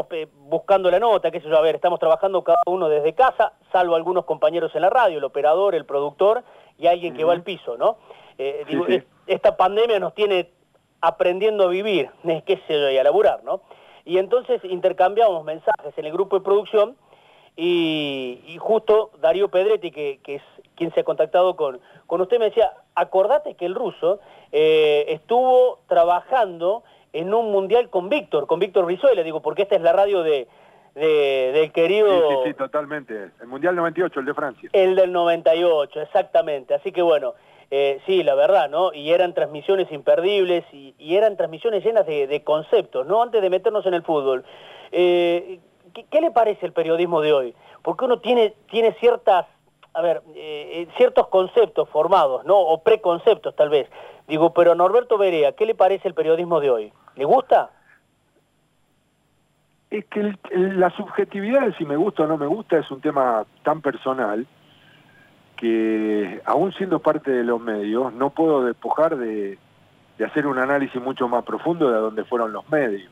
estábamos eh, buscando la nota, qué sé yo, a ver, estamos trabajando cada uno desde casa, salvo algunos compañeros en la radio, el operador, el productor y alguien que va al piso, ¿no? Eh, digo, esta pandemia nos tiene aprendiendo a vivir, qué sé yo, y a laburar, ¿no? Y entonces intercambiamos mensajes en el grupo de producción y, justo Darío Pedretti, que, es quien se ha contactado con, con usted, me decía, acordate que el ruso eh, estuvo trabajando en un mundial con Víctor, con Víctor Rizuela, digo, porque esta es la radio de, del querido... Sí, sí, sí, totalmente. El Mundial 98, el de Francia. El del 98, exactamente. Así que bueno, eh, sí, la verdad, ¿no? Y eran transmisiones imperdibles y, eran transmisiones llenas de, conceptos, ¿no? Antes de meternos en el fútbol. Eh, ¿qué, le parece el periodismo de hoy? Porque uno tiene, tiene ciertas, a ver, eh, ciertos conceptos formados, ¿no? O preconceptos tal vez. Digo, pero Norberto Berea, ¿qué le parece el periodismo de hoy? ¿Le gusta? Es que la subjetividad de si me gusta o no me gusta es un tema tan personal que aún siendo parte de los medios no puedo despojar de, hacer un análisis mucho más profundo de a dónde fueron los medios.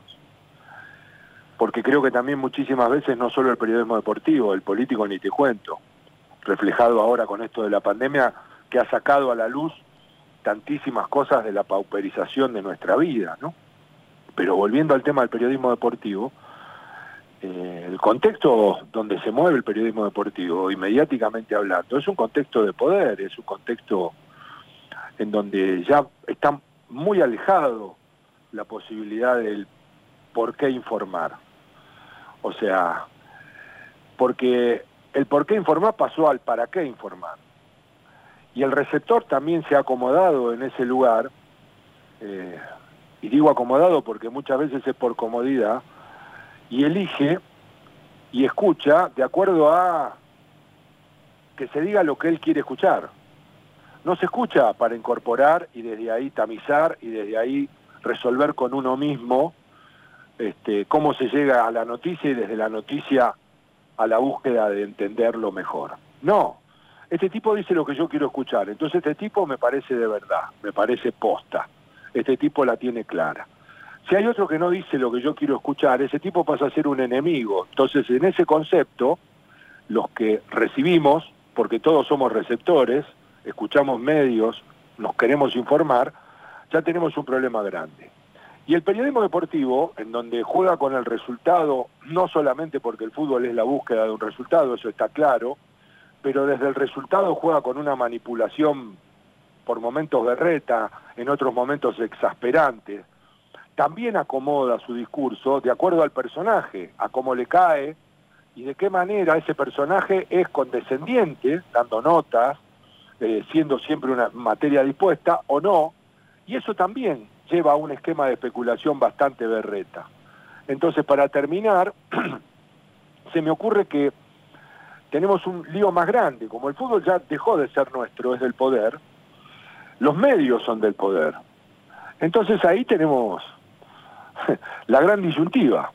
Porque creo que también muchísimas veces no solo el periodismo deportivo, el político ni te cuento, reflejado ahora con esto de la pandemia que ha sacado a la luz tantísimas cosas de la pauperización de nuestra vida, ¿no? Pero volviendo al tema del periodismo deportivo, eh, el contexto donde se mueve el periodismo deportivo, inmediáticamente hablando, es un contexto de poder, es un contexto en donde ya está muy alejado la posibilidad del por qué informar. O sea, porque el por qué informar pasó al para qué informar. Y el receptor también se ha acomodado en ese lugar, eh, y digo acomodado porque muchas veces es por comodidad, y elige y escucha de acuerdo a que se diga lo que él quiere escuchar. No se escucha para incorporar y desde ahí tamizar y desde ahí resolver con uno mismo este, cómo se llega a la noticia y desde la noticia a la búsqueda de entenderlo mejor. No, este tipo dice lo que yo quiero escuchar, entonces este tipo me parece de verdad, me parece posta, este tipo la tiene clara. Si hay otro que no dice lo que yo quiero escuchar, ese tipo pasa a ser un enemigo. Entonces, en ese concepto, los que recibimos, porque todos somos receptores, escuchamos medios, nos queremos informar, ya tenemos un problema grande. Y el periodismo deportivo, en donde juega con el resultado, no solamente porque el fútbol es la búsqueda de un resultado, eso está claro, pero desde el resultado juega con una manipulación por momentos berreta, en otros momentos exasperante, también acomoda su discurso de acuerdo al personaje, a cómo le cae y de qué manera ese personaje es condescendiente, dando notas, eh, siendo siempre una materia dispuesta o no, y eso también lleva a un esquema de especulación bastante berreta. Entonces, para terminar, se me ocurre que tenemos un lío más grande, como el fútbol ya dejó de ser nuestro, es del poder, los medios son del poder. Entonces ahí tenemos la gran disyuntiva.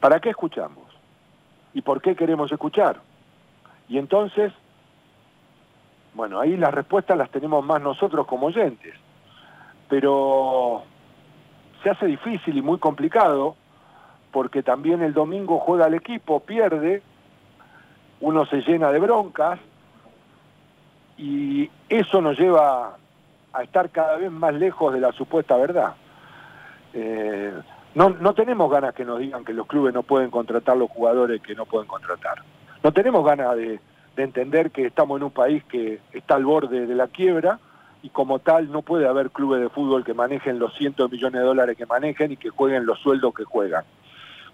¿Para qué escuchamos? ¿Y por qué queremos escuchar? Y entonces, bueno, ahí las respuestas las tenemos más nosotros como oyentes. Pero se hace difícil y muy complicado porque también el domingo juega el equipo, pierde, uno se llena de broncas y eso nos lleva a estar cada vez más lejos de la supuesta verdad. Eh, no, no tenemos ganas que nos digan que los clubes no pueden contratar los jugadores que no pueden contratar. No tenemos ganas de, entender que estamos en un país que está al borde de la quiebra y como tal no puede haber clubes de fútbol que manejen los cientos de millones de dólares que manejen y que jueguen los sueldos que juegan.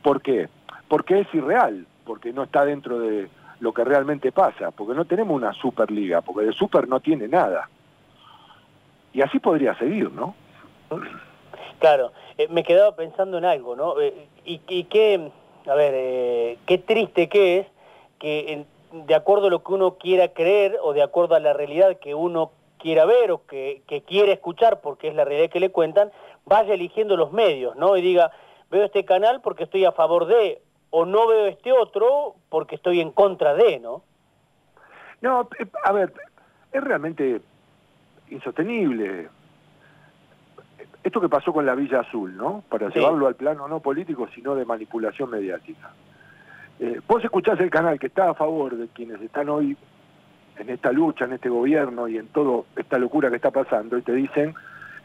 ¿Por qué? Porque es irreal, porque no está dentro de lo que realmente pasa, porque no tenemos una superliga, porque de super no tiene nada. Y así podría seguir, ¿no? Claro, eh, me quedaba pensando en algo, ¿no? Eh, y, qué, a ver, eh, qué triste que es que de acuerdo a lo que uno quiera creer o de acuerdo a la realidad que uno quiera ver o que, que quiera escuchar porque es la realidad que le cuentan, vaya eligiendo los medios, ¿no? Y diga, veo este canal porque estoy a favor de, o no veo este otro porque estoy en contra de, ¿no? No, a ver, es realmente insostenible esto que pasó con la Villa Azul, ¿no? Para llevarlo al plano no político, sino de manipulación mediática. Eh, vos escuchás el canal que está a favor de quienes están hoy en esta lucha, en este gobierno y en toda esta locura que está pasando, y te dicen,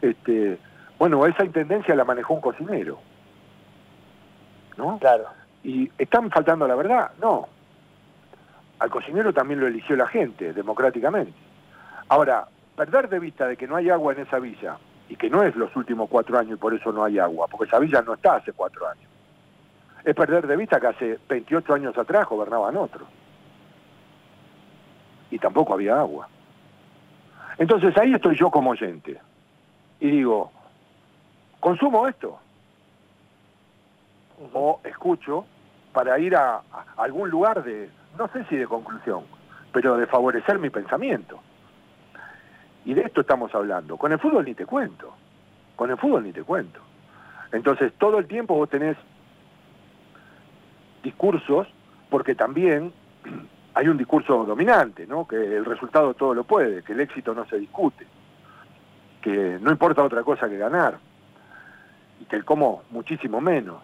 este, bueno, esa intendencia la manejó un cocinero. ¿No? Claro. ¿Y están faltando a la verdad? No. Al cocinero también lo eligió la gente, democráticamente. Ahora, perder de vista de que no hay agua en esa villa, y que no es los últimos cuatro años y por eso no hay agua, porque esa villa no está hace cuatro años. Es perder de vista que hace 28 años atrás gobernaban otros. Y tampoco había agua. Entonces ahí estoy yo como oyente. Y digo, ¿consumo esto? O escucho para ir a, a algún lugar de, no sé si de conclusión, pero de favorecer mi pensamiento. Y de esto estamos hablando. Con el fútbol ni te cuento. Con el fútbol ni te cuento. Entonces, todo el tiempo vos tenés discursos, porque también hay un discurso dominante, ¿no? Que el resultado todo lo puede, que el éxito no se discute, que no importa otra cosa que ganar, y que el cómo muchísimo menos.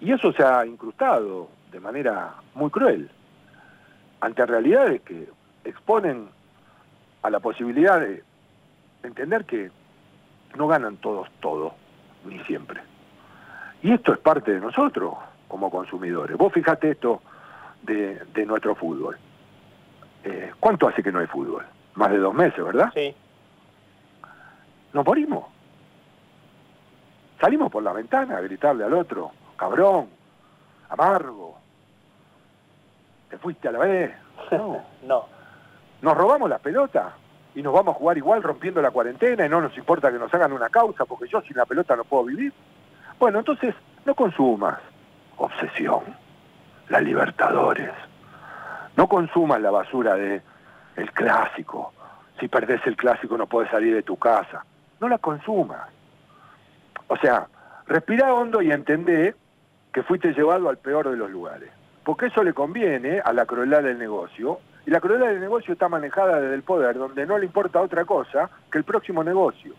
Y eso se ha incrustado de manera muy cruel ante realidades que exponen a la posibilidad de entender que no ganan todos todo, ni siempre. Y esto es parte de nosotros como consumidores. Vos fijate esto de, nuestro fútbol. Eh, ¿Cuánto hace que no hay fútbol? Más de dos meses, ¿verdad? Sí. Nos morimos. Salimos por la ventana a gritarle al otro, cabrón, amargo, te fuiste a la vez. No. no nos robamos la pelota y nos vamos a jugar igual rompiendo la cuarentena y no nos importa que nos hagan una causa porque yo sin la pelota no puedo vivir. Bueno, entonces no consumas obsesión, la Libertadores. No consumas la basura de el clásico. Si perdés el clásico no puedes salir de tu casa. No la consumas. O sea, respira hondo y entendé que fuiste llevado al peor de los lugares. Porque eso le conviene a la crueldad del negocio y la crueldad del negocio está manejada desde el poder, donde no le importa otra cosa que el próximo negocio.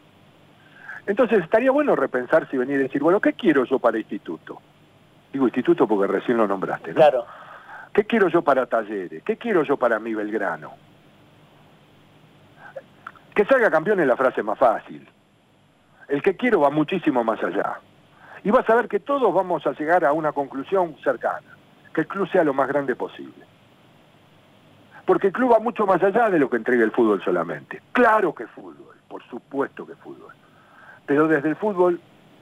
Entonces estaría bueno repensar si venir y decir, bueno, ¿qué quiero yo para instituto? Digo instituto porque recién lo nombraste, ¿no? Claro. ¿Qué quiero yo para talleres? ¿Qué quiero yo para mi Belgrano? Que salga campeón es la frase más fácil. El que quiero va muchísimo más allá. Y vas a ver que todos vamos a llegar a una conclusión cercana, que el club sea lo más grande posible porque el club va mucho más allá de lo que entrega el fútbol solamente. Claro que fútbol, por supuesto que fútbol. Pero desde el fútbol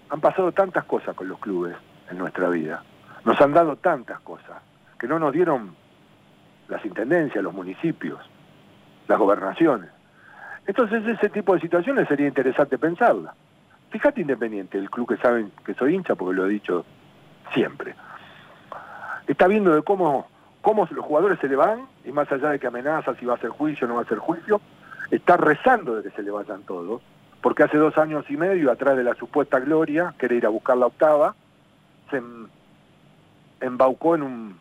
han pasado tantas cosas con los clubes en nuestra vida. Nos han dado tantas cosas que no nos dieron las intendencias, los municipios, las gobernaciones. Entonces ese tipo de situaciones sería interesante pensarla. Fíjate Independiente, el club que saben que soy hincha porque lo he dicho siempre. Está viendo de cómo cómo los jugadores se le van, y más allá de que amenaza si va a ser juicio o no va a ser juicio, está rezando de que se le vayan todos, porque hace dos años y medio, atrás de la supuesta gloria, que era ir a buscar la octava, se embaucó en un...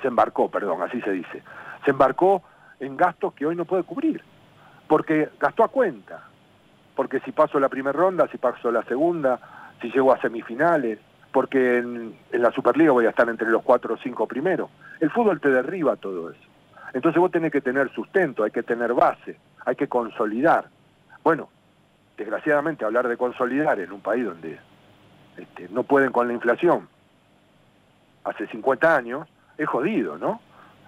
se embarcó, perdón, así se dice, se embarcó en gastos que hoy no puede cubrir, porque gastó a cuenta, porque si paso la primera ronda, si paso la segunda, si llego a semifinales, porque en, la Superliga voy a estar entre los cuatro o cinco primeros. El fútbol te derriba todo eso. Entonces vos tenés que tener sustento, hay que tener base, hay que consolidar. Bueno, desgraciadamente hablar de consolidar en un país donde este, no pueden con la inflación hace 50 años, es jodido, ¿no?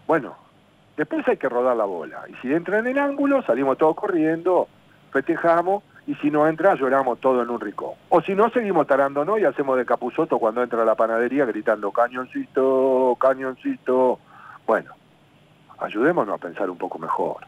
Bueno, después hay que rodar la bola. Y si entra en el ángulo, salimos todos corriendo, festejamos y si no entra lloramos todo en un rincón. O si no, seguimos tarándonos y hacemos de capuzoto cuando entra la panadería gritando cañoncito, cañoncito. Bueno, ayudémonos a pensar un poco mejor.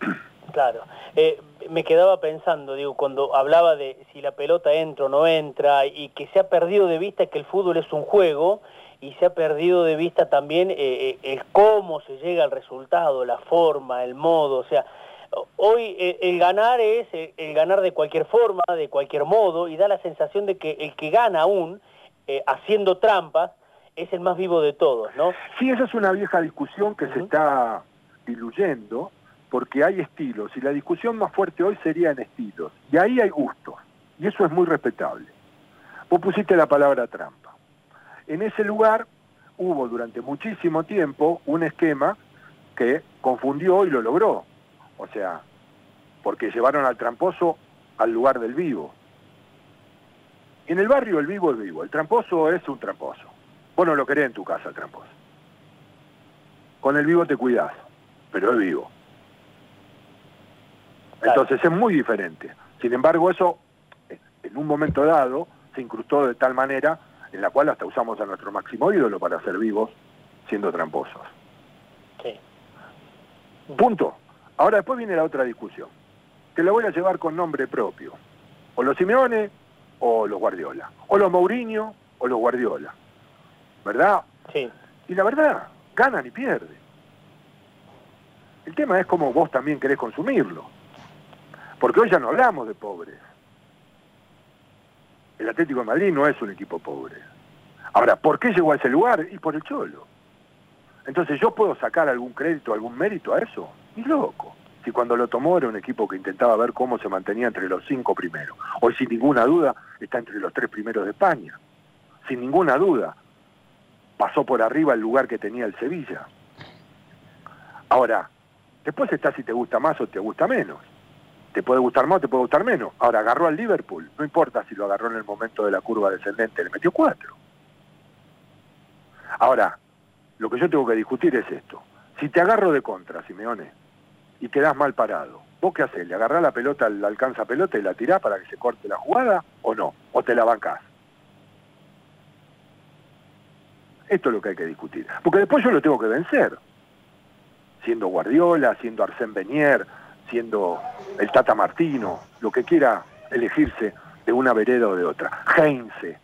Claro. Eh, me quedaba pensando, digo, cuando hablaba de si la pelota entra o no entra y que se ha perdido de vista que el fútbol es un juego y se ha perdido de vista también eh, eh, el cómo se llega al resultado, la forma, el modo, o sea, hoy el, ganar es el, ganar de cualquier forma, de cualquier modo, y da la sensación de que el que gana aún, eh, haciendo trampas, es el más vivo de todos, ¿no? Sí, esa es una vieja discusión que se está diluyendo, porque hay estilos, y la discusión más fuerte hoy sería en estilos, y ahí hay gustos. Y eso es muy respetable. Vos pusiste la palabra trampa. En ese lugar hubo durante muchísimo tiempo un esquema que confundió y lo logró. O sea, porque llevaron al tramposo al lugar del vivo. En el barrio el vivo es vivo, el tramposo es un tramposo. Vos no lo querés en tu casa el tramposo. Con el vivo te cuidás, pero es vivo. Entonces es muy diferente. Sin embargo, eso en un momento dado se incrustó de tal manera en la cual hasta usamos a nuestro máximo ídolo para ser vivos siendo tramposos. Sí. Punto. Ahora después viene la otra discusión, que la voy a llevar con nombre propio. O los Simeone o los Guardiola. O los Mourinho o los Guardiola. ¿Verdad? Sí. Y la verdad, ganan y pierden. El tema es cómo vos también querés consumirlo. Porque hoy ya no hablamos de pobres. El Atlético de Madrid no es un equipo pobre. Ahora, ¿por qué llegó a ese lugar? Y por el Cholo. Entonces, ¿yo puedo sacar algún crédito, algún mérito a eso? Ni loco. Si cuando lo tomó era un equipo que intentaba ver cómo se mantenía entre los cinco primeros. Hoy, sin ninguna duda, está entre los tres primeros de España. Sin ninguna duda. Pasó por arriba el lugar que tenía el Sevilla. Ahora, después está si te gusta más o te gusta menos. Te puede gustar más te puede gustar menos. Ahora, agarró al Liverpool. No importa si lo agarró en el momento de la curva descendente. Le metió cuatro. Ahora, lo que yo tengo que discutir es esto. Si te agarro de contra, Simeone, y quedás mal parado, ¿vos qué haces? ¿Le agarrás la pelota, le alcanza pelota y la tirás para que se corte la jugada o no? ¿O te la bancás? Esto es lo que hay que discutir. Porque después yo lo tengo que vencer. Siendo Guardiola, siendo Arsène Benier, siendo el Tata Martino, lo que quiera elegirse de una vereda o de otra. Heinze,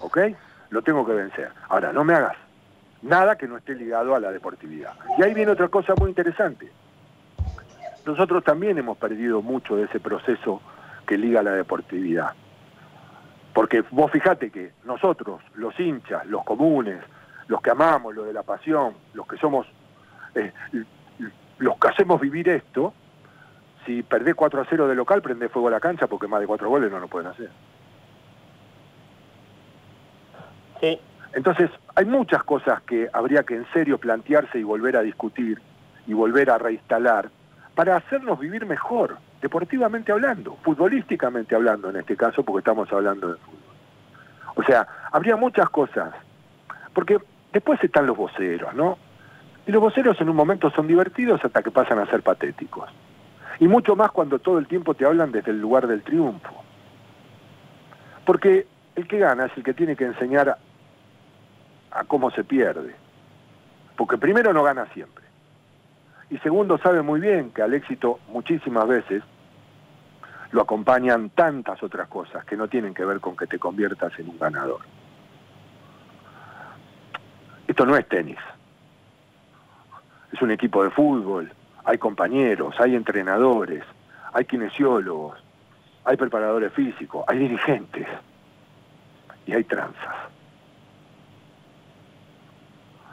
¿ok? Lo tengo que vencer. Ahora, no me hagas nada que no esté ligado a la deportividad. Y ahí viene otra cosa muy interesante. Nosotros también hemos perdido mucho de ese proceso que liga a la deportividad. Porque vos fijate que nosotros, los hinchas, los comunes, los que amamos lo de la pasión, los que somos, eh, los que hacemos vivir esto, si perdés 4 a 0 de local, prende fuego a la cancha porque más de 4 goles no lo pueden hacer. Sí. Entonces, hay muchas cosas que habría que en serio plantearse y volver a discutir y volver a reinstalar para hacernos vivir mejor, deportivamente hablando, futbolísticamente hablando en este caso, porque estamos hablando de fútbol. O sea, habría muchas cosas, porque después están los voceros, ¿no? Y los voceros en un momento son divertidos hasta que pasan a ser patéticos. Y mucho más cuando todo el tiempo te hablan desde el lugar del triunfo. Porque el que gana es el que tiene que enseñar a, cómo se pierde. Porque primero no gana siempre. Y segundo sabe muy bien que al éxito muchísimas veces lo acompañan tantas otras cosas que no tienen que ver con que te conviertas en un ganador. Esto no es tenis. Es un equipo de fútbol, hay compañeros, hay entrenadores, hay kinesiólogos, hay preparadores físicos, hay dirigentes y hay tranzas.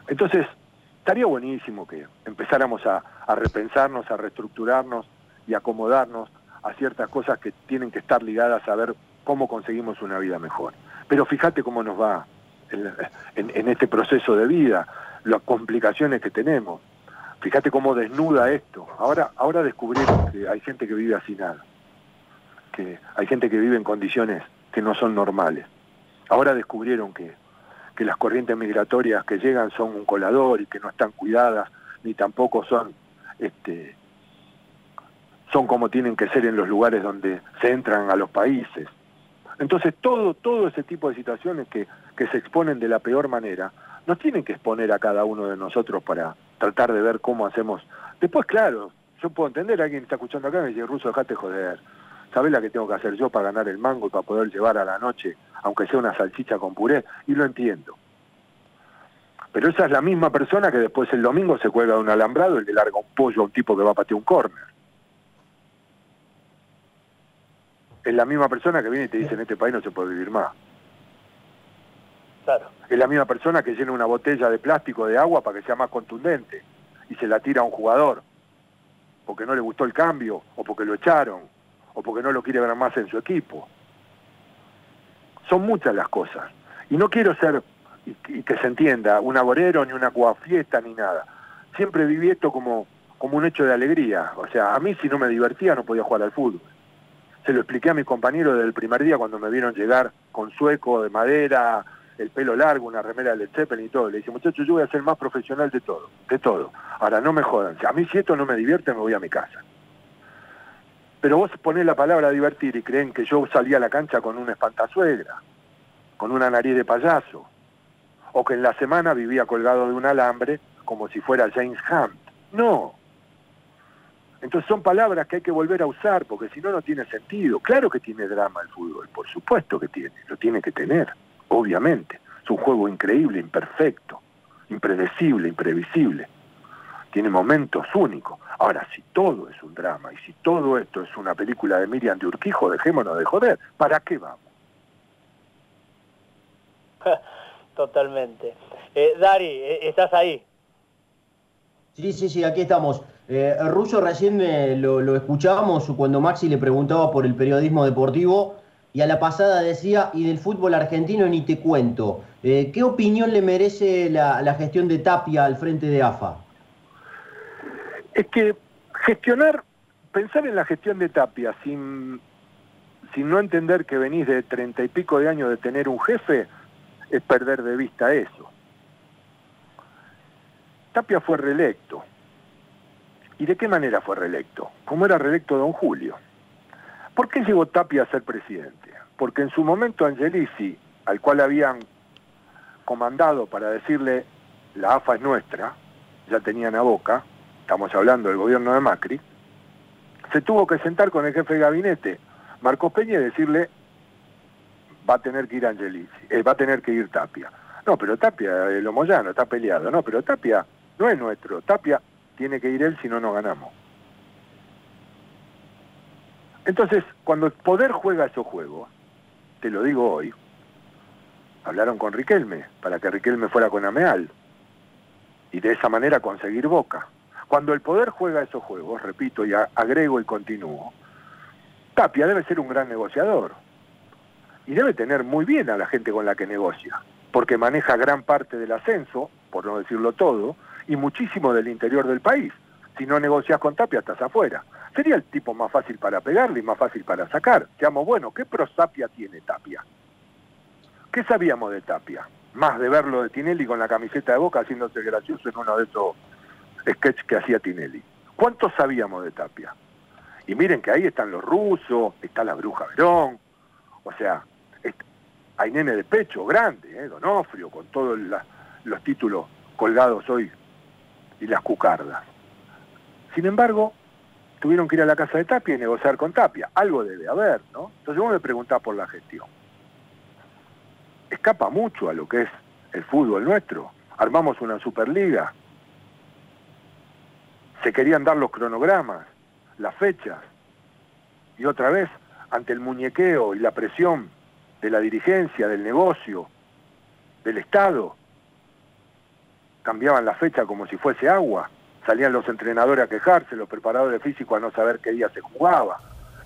Entonces, estaría buenísimo que empezáramos a, repensarnos, a reestructurarnos y acomodarnos a ciertas cosas que tienen que estar ligadas a ver cómo conseguimos una vida mejor. Pero fíjate cómo nos va en este proceso de vida, las complicaciones que tenemos. Fíjate cómo desnuda esto. Ahora, ahora descubrimos que hay gente que vive así nada, que hay gente que vive en condiciones que no son normales. Ahora descubrieron que, que las corrientes migratorias que llegan son un colador y que no están cuidadas, ni tampoco son, este, son como tienen que ser en los lugares donde se entran a los países. Entonces todo, todo ese tipo de situaciones que, que se exponen de la peor manera, nos tienen que exponer a cada uno de nosotros para tratar de ver cómo hacemos. Después, claro, yo puedo entender, alguien está escuchando acá y me dice, Ruso, dejate joder. ¿Sabés la que tengo que hacer yo para ganar el mango y para poder llevar a la noche, aunque sea una salchicha con puré? Y lo entiendo. Pero esa es la misma persona que después el domingo se cuelga de un alambrado y le larga un pollo a un tipo que va a patear un córner. Es la misma persona que viene y te dice en este país no se puede vivir más. Es la misma persona que llena una botella de plástico de agua para que sea más contundente y se la tira a un jugador porque no le gustó el cambio o porque lo echaron o porque no lo quiere ver más en su equipo. son muchas las cosas. Y no quiero ser, y, que se entienda, un agorero, ni una fiesta ni nada. Siempre viví esto como, como un hecho de alegría. O sea, a mí si no me divertía no podía jugar al fútbol. Se lo expliqué a mis compañeros desde el primer día cuando me vieron llegar con sueco de madera, el pelo largo, una remera de Zeppelin y todo. Le dije, muchachos, yo voy a ser más profesional de todo, de todo. Ahora, no me jodan. A mí si esto no me divierte, me voy a mi casa. Pero vos ponés la palabra divertir y creen que yo salía a la cancha con una espantazuegra, con una nariz de payaso, o que en la semana vivía colgado de un alambre como si fuera James Hunt. No. Entonces son palabras que hay que volver a usar porque si no, no tiene sentido. Claro que tiene drama el fútbol, por supuesto que tiene, lo tiene que tener obviamente. Es un juego increíble, imperfecto, impredecible, imprevisible. Tiene momentos únicos. Ahora, si todo es un drama y si todo esto es una película de Miriam de Urquijo, dejémonos de joder. ¿Para qué vamos? Totalmente. Eh, Dari, eh, ¿estás ahí? Sí, sí, sí, aquí estamos. Eh, Russo recién lo, lo escuchábamos cuando Maxi le preguntaba por el periodismo deportivo y a la pasada decía, y del fútbol argentino ni te cuento. Eh, ¿Qué opinión le merece la, gestión de Tapia al frente de AFA? Es que gestionar, pensar en la gestión de Tapia sin, sin no entender que venís de treinta y pico de años de tener un jefe, es perder de vista eso. Tapia fue reelecto. ¿Y de qué manera fue reelecto? ¿Cómo era reelecto don Julio? ¿Por qué llegó Tapia a ser presidente? Porque en su momento Angelici, al cual habían comandado para decirle la AFA es nuestra, ya tenían a boca, estamos hablando del gobierno de Macri, se tuvo que sentar con el jefe de gabinete, Marcos Peña, y decirle va a tener que ir Angelici, eh, va a tener que ir Tapia. No, pero Tapia, el Moyano está peleado, no, pero Tapia no es nuestro, Tapia tiene que ir él si no nos ganamos. Entonces, cuando el poder juega esos juegos, lo digo hoy, hablaron con Riquelme para que Riquelme fuera con Ameal y de esa manera conseguir Boca. Cuando el poder juega esos juegos, repito y agrego y continúo, Tapia debe ser un gran negociador y debe tener muy bien a la gente con la que negocia, porque maneja gran parte del ascenso, por no decirlo todo, y muchísimo del interior del país. Si no negocias con Tapia, estás afuera. Sería el tipo más fácil para pegarle y más fácil para sacar. Seamos bueno, ¿qué prosapia tiene Tapia? ¿Qué sabíamos de Tapia? Más de verlo de Tinelli con la camiseta de boca haciéndose gracioso en uno de esos sketches que hacía Tinelli. ¿Cuánto sabíamos de Tapia? Y miren que ahí están los rusos, está la bruja Verón, o sea, hay nene de pecho grande, ¿eh? Donofrio, con todos los títulos colgados hoy y las cucardas. Sin embargo, tuvieron que ir a la casa de Tapia y negociar con Tapia. Algo debe haber, ¿no? Entonces vos me preguntás por la gestión. Escapa mucho a lo que es el fútbol nuestro. Armamos una Superliga. Se querían dar los cronogramas, las fechas. Y otra vez, ante el muñequeo y la presión de la dirigencia, del negocio, del Estado, cambiaban la fecha como si fuese agua salían los entrenadores a quejarse, los preparadores físicos a no saber qué día se jugaba.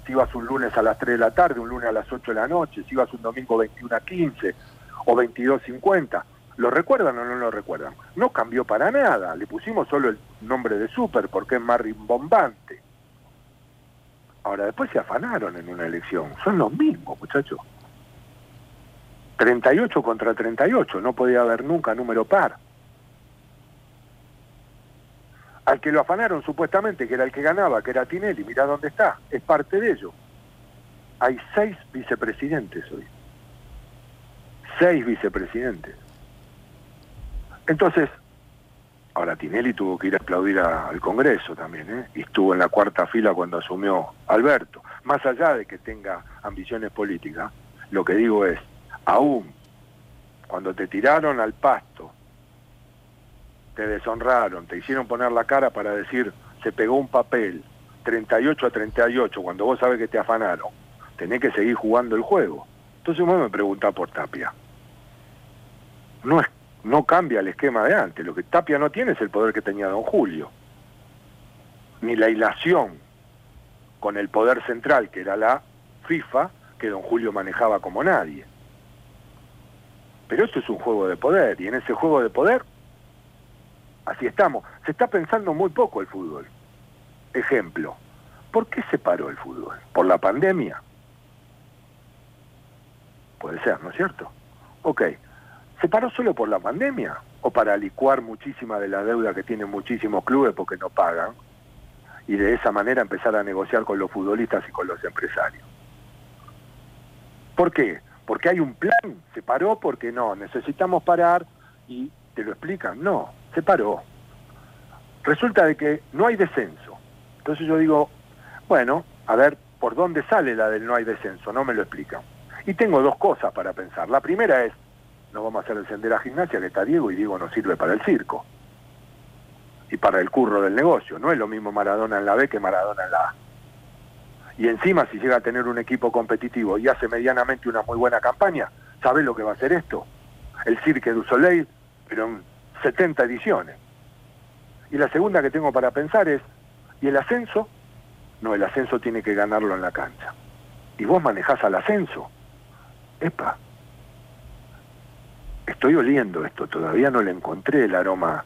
Si ibas un lunes a las 3 de la tarde, un lunes a las 8 de la noche, si ibas un domingo 21 a 15 o 22 50. ¿Lo recuerdan o no lo recuerdan? No cambió para nada, le pusimos solo el nombre de Super porque es más rimbombante. Ahora, después se afanaron en una elección. Son los mismos, muchachos. 38 contra 38, no podía haber nunca número par. Al que lo afanaron supuestamente, que era el que ganaba, que era Tinelli, mirá dónde está, es parte de ello. Hay seis vicepresidentes hoy. Seis vicepresidentes. Entonces, ahora Tinelli tuvo que ir a aplaudir al Congreso también, ¿eh? y estuvo en la cuarta fila cuando asumió Alberto. Más allá de que tenga ambiciones políticas, lo que digo es, aún cuando te tiraron al pasto te deshonraron, te hicieron poner la cara para decir, se pegó un papel, 38 a 38, cuando vos sabes que te afanaron, tenés que seguir jugando el juego. Entonces vos me preguntás por Tapia. No, es, no cambia el esquema de antes, lo que Tapia no tiene es el poder que tenía don Julio, ni la hilación con el poder central, que era la FIFA, que don Julio manejaba como nadie. Pero esto es un juego de poder y en ese juego de poder, así estamos. Se está pensando muy poco el fútbol. Ejemplo, ¿por qué se paró el fútbol? ¿Por la pandemia? Puede ser, ¿no es cierto? Ok, ¿se paró solo por la pandemia? ¿O para licuar muchísima de la deuda que tienen muchísimos clubes porque no pagan? Y de esa manera empezar a negociar con los futbolistas y con los empresarios. ¿Por qué? Porque hay un plan, se paró porque no, necesitamos parar y te lo explican, no, se paró. Resulta de que no hay descenso. Entonces yo digo, bueno, a ver, ¿por dónde sale la del no hay descenso? No me lo explican. Y tengo dos cosas para pensar. La primera es, no vamos a hacer el a gimnasia que está Diego y Diego no sirve para el circo. Y para el curro del negocio. No es lo mismo Maradona en la B que Maradona en la A. Y encima si llega a tener un equipo competitivo y hace medianamente una muy buena campaña, ¿sabe lo que va a hacer esto? El Cirque du Soleil, pero en 70 ediciones. Y la segunda que tengo para pensar es, ¿y el ascenso? No, el ascenso tiene que ganarlo en la cancha. Y vos manejás al ascenso epa, estoy oliendo esto, todavía no le encontré el aroma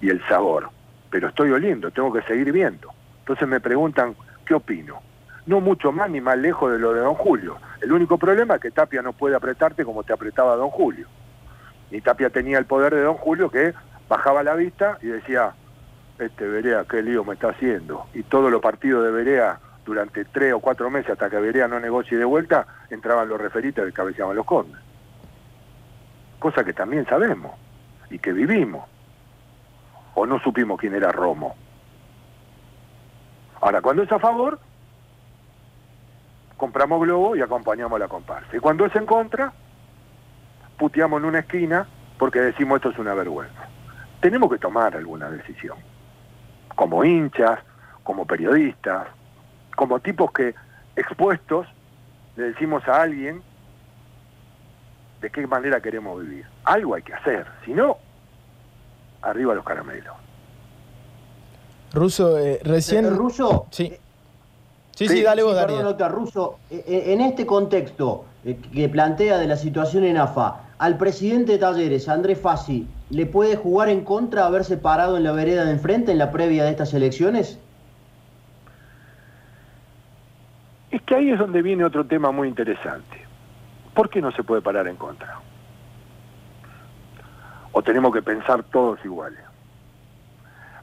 y el sabor, pero estoy oliendo, tengo que seguir viendo. Entonces me preguntan, ¿qué opino? No mucho más ni más lejos de lo de Don Julio. El único problema es que Tapia no puede apretarte como te apretaba Don Julio. Y Tapia tenía el poder de Don Julio que bajaba la vista y decía, este Berea, qué lío me está haciendo. Y todos los partidos de Berea durante tres o cuatro meses hasta que Berea no negocie de vuelta, entraban los referitos que cabeceaban los condes. Cosa que también sabemos y que vivimos. O no supimos quién era Romo. Ahora, cuando es a favor, compramos globo y acompañamos la comparsa. Y cuando es en contra, puteamos en una esquina porque decimos esto es una vergüenza. Tenemos que tomar alguna decisión. Como hinchas, como periodistas, como tipos que expuestos le decimos a alguien de qué manera queremos vivir. Algo hay que hacer, si no, arriba los caramelos. Ruso, eh, recién... Eh, Ruso, sí. Eh, sí, sí, dale vos, Daniel. Nota, Ruso, en este contexto que plantea de la situación en AFA, al presidente de Talleres, Andrés Fassi, ¿le puede jugar en contra haberse parado en la vereda de enfrente en la previa de estas elecciones? Es que ahí es donde viene otro tema muy interesante. ¿Por qué no se puede parar en contra? ¿O tenemos que pensar todos iguales?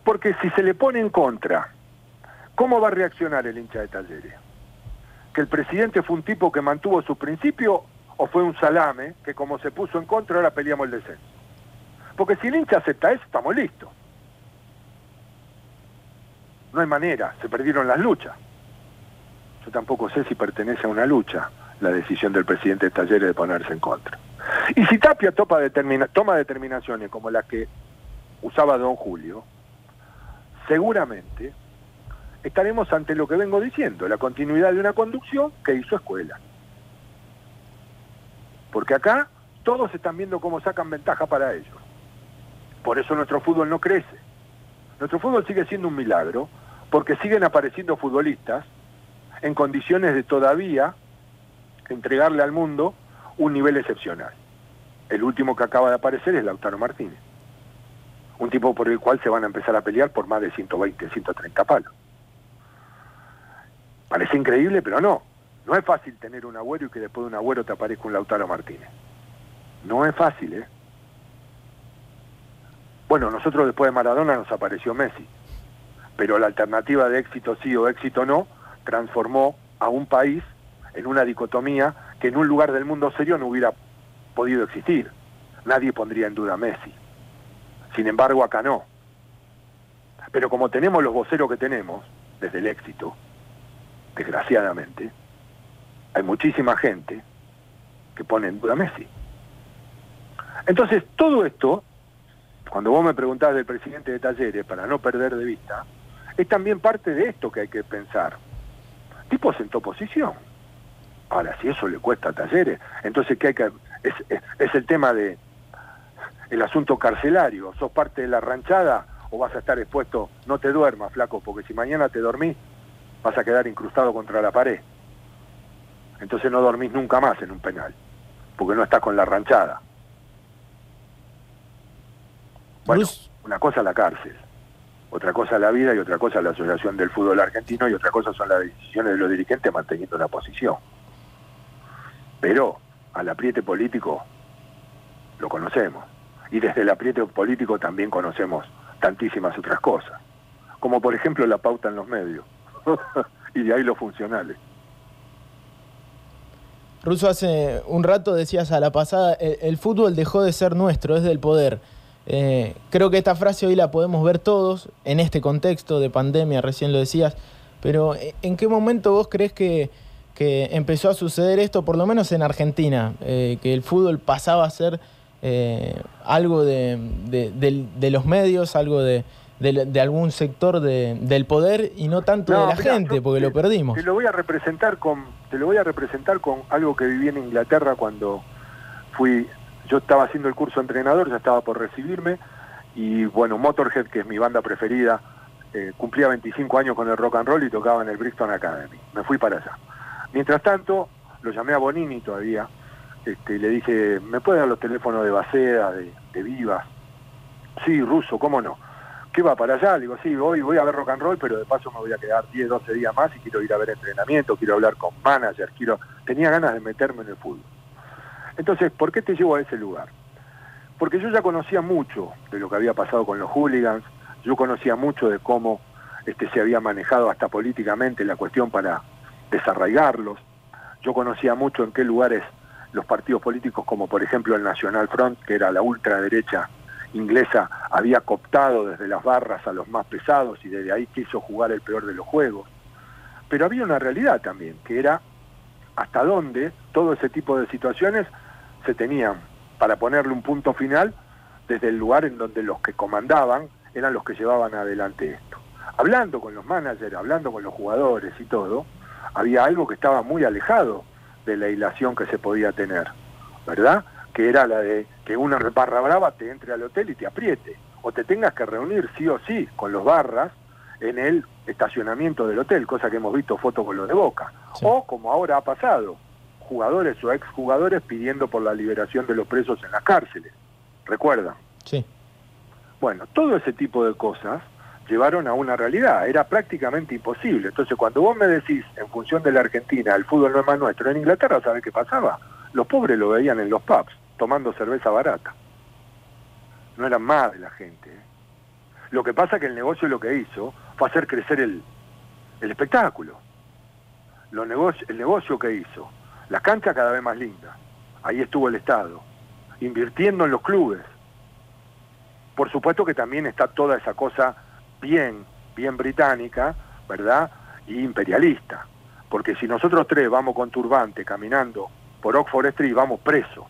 Porque si se le pone en contra, ¿cómo va a reaccionar el hincha de Talleres? ¿Que el presidente fue un tipo que mantuvo su principio o fue un salame que como se puso en contra ahora peleamos el descenso? Porque si el hincha acepta eso, estamos listos. No hay manera, se perdieron las luchas. Yo tampoco sé si pertenece a una lucha la decisión del presidente de Talleres de ponerse en contra. Y si Tapia toma determinaciones como las que usaba don Julio, seguramente estaremos ante lo que vengo diciendo, la continuidad de una conducción que hizo escuela. Porque acá todos están viendo cómo sacan ventaja para ellos. Por eso nuestro fútbol no crece. Nuestro fútbol sigue siendo un milagro, porque siguen apareciendo futbolistas en condiciones de todavía entregarle al mundo un nivel excepcional. El último que acaba de aparecer es Lautaro Martínez. Un tipo por el cual se van a empezar a pelear por más de 120, 130 palos. Parece increíble, pero no. No es fácil tener un agüero y que después de un agüero te aparezca un Lautaro Martínez. No es fácil, ¿eh? Bueno, nosotros después de Maradona nos apareció Messi. Pero la alternativa de éxito sí o éxito no transformó a un país en una dicotomía que en un lugar del mundo serio no hubiera podido existir. Nadie pondría en duda a Messi. Sin embargo, acá no. Pero como tenemos los voceros que tenemos, desde el éxito, desgraciadamente, hay muchísima gente que pone en duda a Messi. Entonces, todo esto, cuando vos me preguntás del presidente de Talleres, para no perder de vista, es también parte de esto que hay que pensar tipo sentó posición. Ahora, si eso le cuesta a talleres, entonces ¿qué hay que...? Es, es, el tema de el asunto carcelario. ¿Sos parte de la ranchada o vas a estar expuesto? No te duermas, flaco, porque si mañana te dormís, vas a quedar incrustado contra la pared. Entonces no dormís nunca más en un penal, porque no estás con la ranchada. Bueno, una cosa es la cárcel, otra cosa es la vida y otra cosa es la Asociación del Fútbol Argentino y otra cosa son las decisiones de los dirigentes manteniendo la posición. Pero al apriete político lo conocemos. Y desde el apriete político también conocemos tantísimas otras cosas. Como por ejemplo la pauta en los medios. y de ahí los funcionales. Russo, hace un rato decías a la pasada, el, fútbol dejó de ser nuestro, es del poder. Eh, creo que esta frase hoy la podemos ver todos en este contexto de pandemia, recién lo decías, pero eh, ¿en qué momento vos crees que, empezó a suceder esto, por lo menos en Argentina, eh, que el fútbol pasaba a ser algo de, los medios, algo de, algún sector del poder y no tanto de la gente, porque lo perdimos? Te lo voy a representar con, te lo voy a representar con algo que viví en Inglaterra cuando fui yo estaba haciendo el curso entrenador, ya estaba por recibirme, y bueno, Motorhead, que es mi banda preferida, eh, cumplía 25 años con el rock and roll y tocaba en el Brixton Academy. Me fui para allá. Mientras tanto, lo llamé a Bonini todavía, este, le dije, ¿me puede dar los teléfonos de Baceda, de, de Vivas? Sí, ruso, ¿cómo no? ¿Qué va para allá? Le digo, sí, voy, voy a ver rock and roll, pero de paso me voy a quedar 10, 12 días más y quiero ir a ver entrenamiento, quiero hablar con managers, quiero... Tenía ganas de meterme en el fútbol. Entonces, ¿por qué te llevo a ese lugar? Porque yo ya conocía mucho de lo que había pasado con los hooligans, yo conocía mucho de cómo este, se había manejado hasta políticamente la cuestión para desarraigarlos, yo conocía mucho en qué lugares los partidos políticos, como por ejemplo el National Front, que era la ultraderecha inglesa, había cooptado desde las barras a los más pesados y desde ahí quiso jugar el peor de los juegos. Pero había una realidad también, que era hasta dónde todo ese tipo de situaciones se tenían para ponerle un punto final desde el lugar en donde los que comandaban eran los que llevaban adelante esto. Hablando con los managers, hablando con los jugadores y todo, había algo que estaba muy alejado de la hilación que se podía tener, ¿verdad? Que era la de que una barra brava te entre al hotel y te apriete, o te tengas que reunir sí o sí con los barras en el estacionamiento del hotel, cosa que hemos visto fotos con los de Boca, o como ahora ha pasado, jugadores o exjugadores pidiendo por la liberación de los presos en las cárceles. ¿Recuerdan? Sí. Bueno, todo ese tipo de cosas llevaron a una realidad, era prácticamente imposible. Entonces, cuando vos me decís, en función de la Argentina, el fútbol no es más nuestro, en Inglaterra, ¿sabes qué pasaba? Los pobres lo veían en los pubs, tomando cerveza barata. No eran más de la gente. ¿eh? Lo que pasa que el negocio lo que hizo fue hacer crecer el, el espectáculo. El negocio que hizo la cancha cada vez más linda. Ahí estuvo el Estado, invirtiendo en los clubes. Por supuesto que también está toda esa cosa bien, bien británica, ¿verdad? Y imperialista. Porque si nosotros tres vamos con turbante caminando por Oxford Street, vamos presos.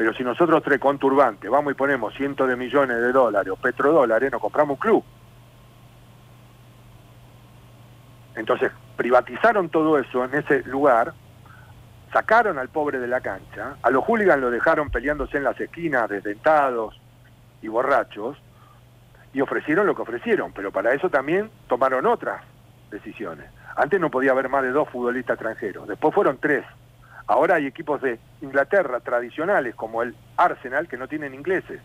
Pero si nosotros tres con turbante vamos y ponemos cientos de millones de dólares o petrodólares, nos compramos un club. Entonces, privatizaron todo eso en ese lugar sacaron al pobre de la cancha, a los hooligans lo dejaron peleándose en las esquinas, desdentados y borrachos, y ofrecieron lo que ofrecieron, pero para eso también tomaron otras decisiones. Antes no podía haber más de dos futbolistas extranjeros, después fueron tres. Ahora hay equipos de Inglaterra tradicionales como el Arsenal que no tienen ingleses.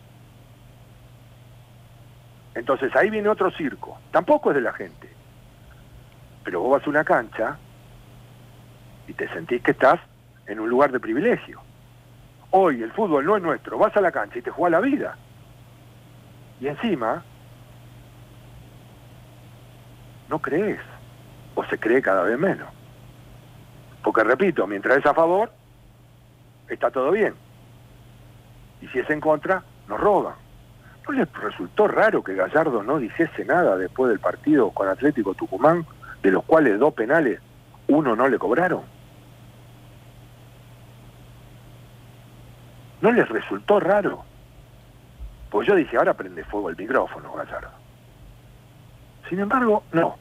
Entonces ahí viene otro circo, tampoco es de la gente. Pero vos vas a una cancha y te sentís que estás en un lugar de privilegio. Hoy el fútbol no es nuestro, vas a la cancha y te juega la vida. Y encima, no crees, o se cree cada vez menos. Porque repito, mientras es a favor, está todo bien. Y si es en contra, nos roban. ¿No les resultó raro que Gallardo no dijese nada después del partido con Atlético Tucumán, de los cuales dos penales, uno no le cobraron? ¿No les resultó raro? Pues yo dije, ahora prende fuego el micrófono, Gallardo. Sin embargo, no.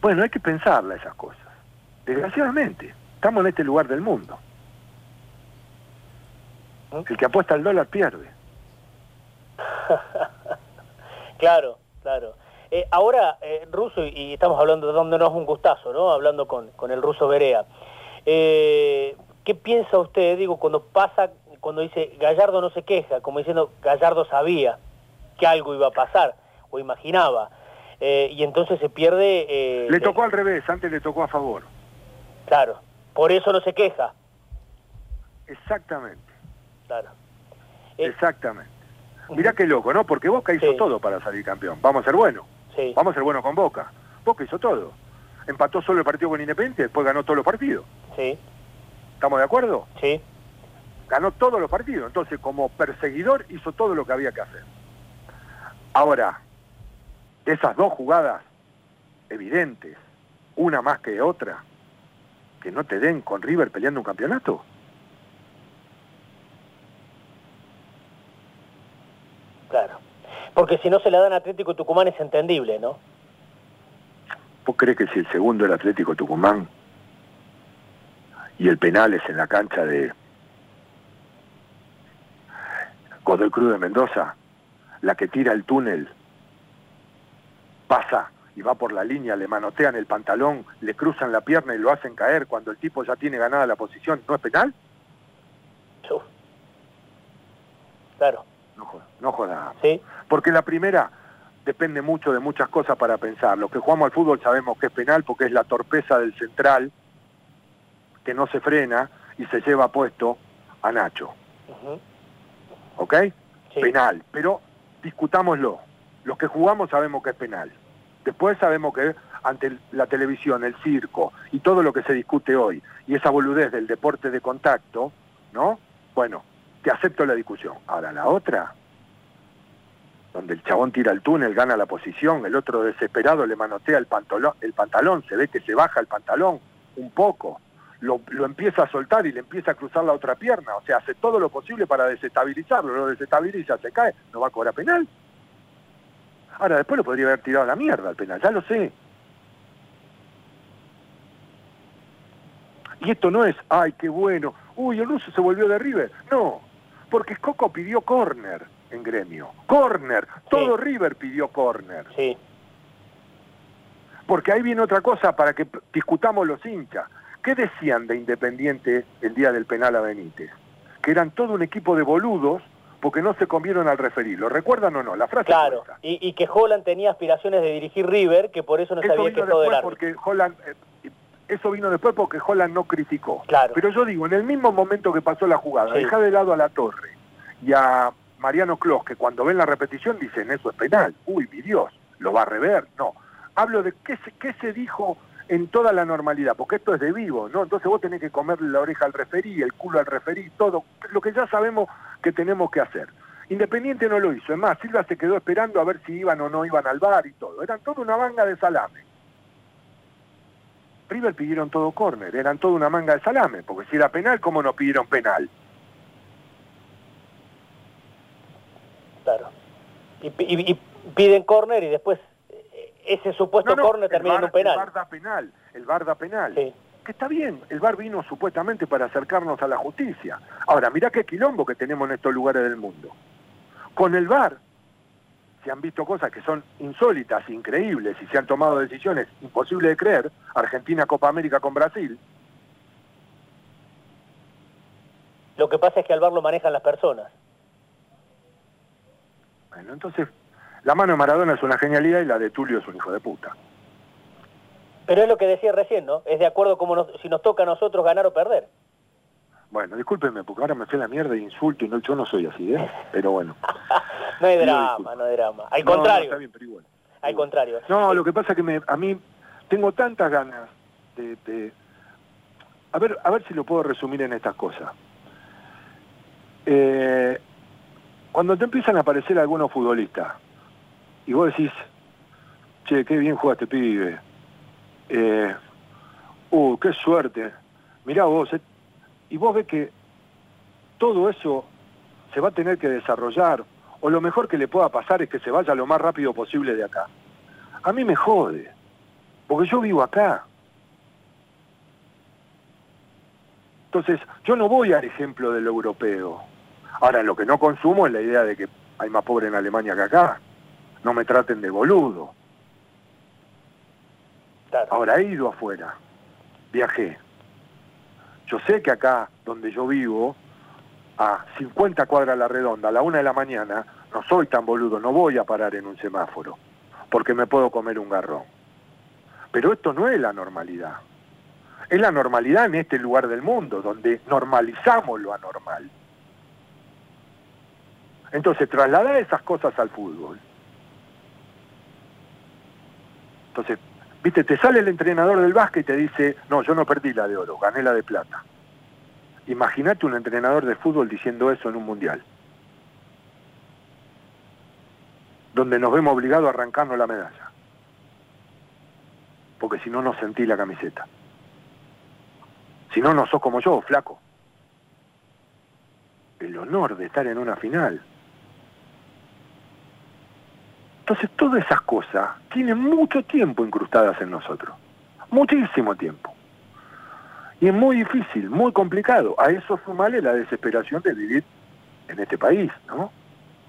Bueno, hay que pensarla esas cosas. Desgraciadamente, estamos en este lugar del mundo. El que apuesta al dólar pierde. claro, claro. Eh, ahora, eh, Ruso, y estamos hablando, de dándonos un gustazo, ¿no? Hablando con, con el ruso Berea. Eh, ¿Qué piensa usted, digo, cuando pasa cuando dice Gallardo no se queja, como diciendo Gallardo sabía que algo iba a pasar o imaginaba. Eh, y entonces se pierde... Eh, le tocó al revés, antes le tocó a favor. Claro, por eso no se queja. Exactamente. Claro. Eh, Exactamente. Mirá qué loco, ¿no? Porque Boca hizo todo para salir campeón. Vamos a ser buenos. Sí. Vamos a ser buenos con Boca. Boca hizo todo. Empató solo el partido con Independiente, después ganó todos los partidos. Sí. ¿Estamos de acuerdo? Sí. Ganó todos los partidos. Entonces, como perseguidor, hizo todo lo que había que hacer. Ahora, esas dos jugadas evidentes, una más que otra, que no te den con River peleando un campeonato. Claro. Porque si no se la dan a Atlético Tucumán es entendible, ¿no? ¿Vos crees que si el segundo era Atlético Tucumán y el penal es en la cancha de Godoy Cruz de Mendoza, la que tira el túnel, pasa y va por la línea, le manotean el pantalón, le cruzan la pierna y lo hacen caer cuando el tipo ya tiene ganada la posición, ¿no es penal? Claro. No joda, no joda. Sí. Porque la primera depende mucho de muchas cosas para pensar. Los que jugamos al fútbol sabemos que es penal porque es la torpeza del central que no se frena y se lleva puesto a Nacho. ¿Ok? Penal. Pero discutámoslo. Los que jugamos sabemos que es penal. Después sabemos que ante la televisión, el circo y todo lo que se discute hoy, y esa boludez del deporte de contacto, ¿no? Bueno, te acepto la discusión. Ahora, la otra, donde el chabón tira el túnel, gana la posición, el otro desesperado le manotea el pantalón, el pantalón se ve que se baja el pantalón un poco, lo, lo, empieza a soltar y le empieza a cruzar la otra pierna, o sea, hace todo lo posible para desestabilizarlo, lo desestabiliza, se cae, no va a cobrar penal. Ahora, después lo podría haber tirado a la mierda al penal, ya lo sé. Y esto no es, ay, qué bueno, uy, el ruso se volvió de River. No, porque Coco pidió córner en gremio. Córner, todo River pidió córner. Sí. Porque ahí viene otra cosa para que discutamos los hinchas. ¿Qué decían de Independiente el día del penal a Benítez? Que eran todo un equipo de boludos porque no se convieron al referir. ¿Lo recuerdan o no? La frase Claro, y, y, que Holland tenía aspiraciones de dirigir River, que por eso no sabía que todo era porque Holland eh, Eso vino después porque Holland no criticó. Claro. Pero yo digo, en el mismo momento que pasó la jugada, deja de lado a la torre y a Mariano Clos, que cuando ven la repetición dicen, eso es penal. Uy, mi Dios, ¿lo va a rever? No. Hablo de qué se, qué se dijo en toda la normalidad, porque esto es de vivo, ¿no? Entonces vos tenés que comerle la oreja al referí, el culo al referí, todo, lo que ya sabemos que tenemos que hacer. Independiente no lo hizo, es más, Silva se quedó esperando a ver si iban o no iban al bar y todo. Eran toda una manga de salame. River pidieron todo córner, eran toda una manga de salame, porque si era penal, ¿cómo no pidieron penal? Claro. Y, piden córner y después ese supuesto córner termina en un penal. El Barda penal, el Barda penal. Que está bien, el VAR vino supuestamente para acercarnos a la justicia. Ahora, mirá qué quilombo que tenemos en estos lugares del mundo. Con el VAR se han visto cosas que son insólitas, increíbles, y se han tomado decisiones imposibles de creer. Argentina Copa América con Brasil. Lo que pasa es que al VAR lo manejan las personas. Bueno, entonces la mano de Maradona es una genialidad y la de Tulio es un hijo de puta. Pero es lo que decía recién, ¿no? Es de acuerdo como si nos toca a nosotros ganar o perder. Bueno, discúlpenme, porque ahora me fue la mierda y insulto y no, yo no soy así, ¿eh? Pero bueno. no hay drama, no hay drama. Al contrario. está bien, pero igual. Al contrario. No, lo que pasa es que me, a mí tengo tantas ganas de, de, A ver, a ver si lo puedo resumir en estas cosas. Eh, cuando te empiezan a aparecer algunos futbolistas y vos decís, che, qué bien juega este pibe. Eh, uh, qué suerte. Mirá vos, eh, y vos ves que todo eso se va a tener que desarrollar, o lo mejor que le pueda pasar es que se vaya lo más rápido posible de acá. A mí me jode, porque yo vivo acá. Entonces, yo no voy al ejemplo del europeo. Ahora, lo que no consumo es la idea de que hay más pobre en Alemania que acá no me traten de boludo. Ahora he ido afuera, viajé. Yo sé que acá donde yo vivo a 50 cuadras a la redonda a la una de la mañana, no soy tan boludo, no voy a parar en un semáforo, porque me puedo comer un garrón. Pero esto no es la normalidad. Es la normalidad en este lugar del mundo, donde normalizamos lo anormal. Entonces, trasladar esas cosas al fútbol. Entonces, viste, te sale el entrenador del básquet y te dice, no, yo no perdí la de oro, gané la de plata. Imagínate un entrenador de fútbol diciendo eso en un mundial. Donde nos vemos obligados a arrancarnos la medalla. Porque si no, no sentí la camiseta. Si no, no sos como yo, flaco. El honor de estar en una final. Entonces todas esas cosas tienen mucho tiempo incrustadas en nosotros. Muchísimo tiempo. Y es muy difícil, muy complicado. A eso sumale la desesperación de vivir en este país, ¿no?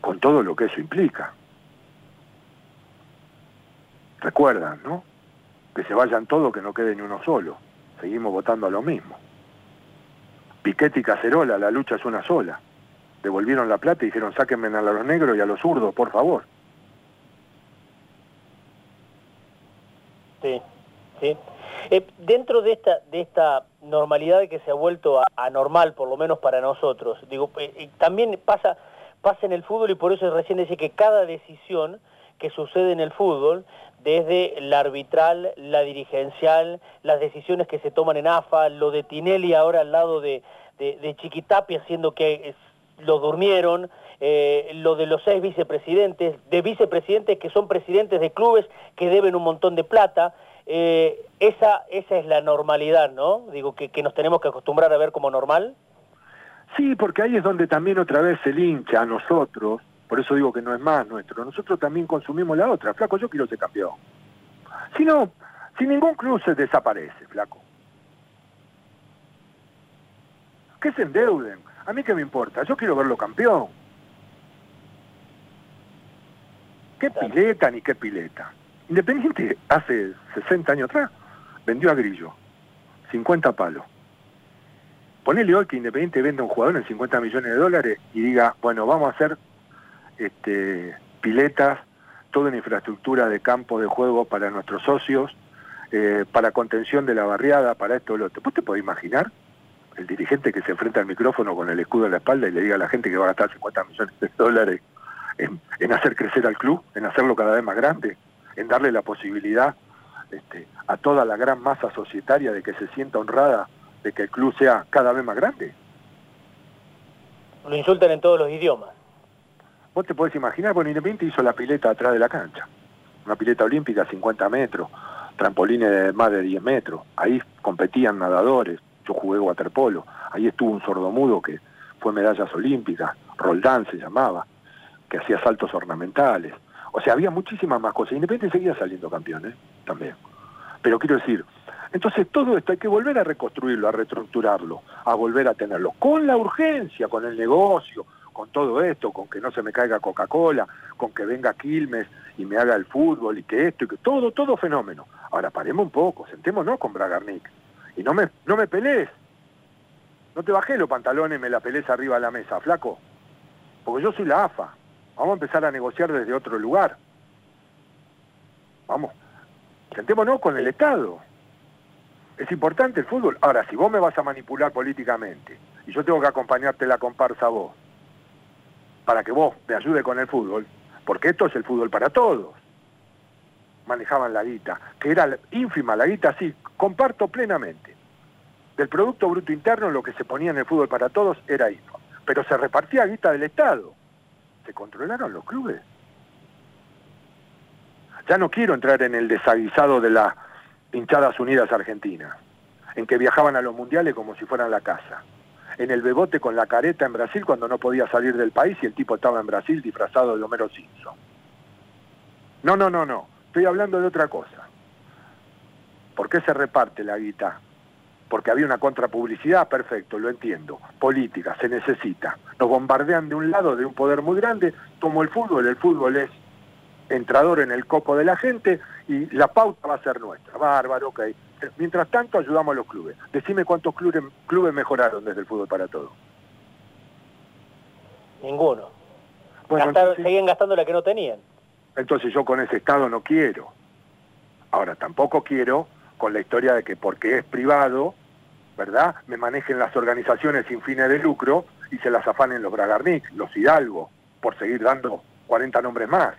Con todo lo que eso implica. Recuerdan, ¿no? Que se vayan todos, que no quede ni uno solo. Seguimos votando a lo mismo. Piquete y Cacerola, la lucha es una sola. Devolvieron la plata y dijeron, sáquenme a los negros y a los zurdos, por favor. Sí, sí. Eh, dentro de esta, de esta normalidad que se ha vuelto anormal, por lo menos para nosotros, digo, eh, eh, también pasa, pasa en el fútbol y por eso recién decía que cada decisión que sucede en el fútbol, desde la arbitral, la dirigencial, las decisiones que se toman en AFA, lo de Tinelli ahora al lado de, de, Chiquitapi haciendo que lo durmieron, lo de los seis vicepresidentes, de vicepresidentes que son presidentes de clubes que deben un montón de plata, eh, esa, esa es la normalidad, ¿no? Digo, que, nos tenemos que acostumbrar a ver como normal. Sí, porque ahí es donde también otra vez se lincha a nosotros, por eso digo que no es más nuestro, nosotros también consumimos la otra, flaco, yo quiero ser campeón. Si no, si ningún club se desaparece, flaco. Que se endeuden, a mí qué me importa, yo quiero verlo campeón. ¿Qué pileta ni qué pileta? Independiente hace 60 años atrás vendió a Grillo, 50 palos. Ponele hoy que Independiente venda un jugador en 50 millones de dólares y diga, bueno, vamos a hacer este, piletas, toda una infraestructura de campo de juego para nuestros socios, eh, para contención de la barriada, para esto o lo otro. ¿Vos te podés imaginar el dirigente que se enfrenta al micrófono con el escudo en la espalda y le diga a la gente que va a gastar 50 millones de dólares en hacer crecer al club, en hacerlo cada vez más grande? en darle la posibilidad este, a toda la gran masa societaria de que se sienta honrada de que el club sea cada vez más grande. Lo insultan en todos los idiomas. Vos te podés imaginar, bueno, Independiente hizo la pileta atrás de la cancha, una pileta olímpica 50 metros, trampolines de más de 10 metros, ahí competían nadadores, jugué waterpolo, ahí estuvo un sordomudo que fue medallas olímpicas, Roldán se llamaba, que hacía saltos ornamentales, o sea, había muchísimas más cosas. Independiente seguía saliendo campeón, ¿eh? También. Pero quiero decir, entonces todo esto hay que volver a reconstruirlo, a reestructurarlo, a volver a tenerlo, con la urgencia, con el negocio, con todo esto, con que no se me caiga Coca-Cola, con que venga Quilmes y me haga el fútbol y que esto y que todo, todo fenómeno. Ahora paremos un poco, sentémonos con Bragarnik y no me, no me. No te bajé los pantalones y me la pelees arriba de la mesa, flaco. Porque yo soy la AFA. Vamos a empezar a negociar desde otro lugar. Vamos, sentémonos con el Estado. Es importante el fútbol. Ahora, si vos me vas a manipular políticamente y yo tengo que acompañarte la comparsa vos, para que vos me ayude con el fútbol, porque esto es el fútbol para todos. Manejaban la guita, que era ínfima la guita, sí, comparto plenamente. Del Producto Bruto Interno lo que se ponía en el fútbol para todos era esto, pero se repartía guita del Estado se controlaron los clubes. Ya no quiero entrar en el desaguisado de las hinchadas unidas argentinas, en que viajaban a los mundiales como si fueran la casa, en el bebote con la careta en Brasil cuando no podía salir del país y el tipo estaba en Brasil disfrazado de Homero Simpson. No, no, no, no, estoy hablando de otra cosa. ¿Por qué se reparte la guita porque había una contrapublicidad, perfecto, lo entiendo. Política, se necesita. Nos bombardean de un lado de un poder muy grande, como el fútbol. El fútbol es entrador en el coco de la gente y la pauta va a ser nuestra. Bárbaro, ok. Mientras tanto, ayudamos a los clubes. Decime cuántos clubes, clubes mejoraron desde el fútbol para todo. Ninguno. Bueno, seguían gastando la que no tenían. Entonces yo con ese Estado no quiero. Ahora, tampoco quiero con la historia de que porque es privado, ¿verdad? Me manejen las organizaciones sin fines de lucro y se las afanen los Bragarnik, los Hidalgo, por seguir dando 40 nombres más.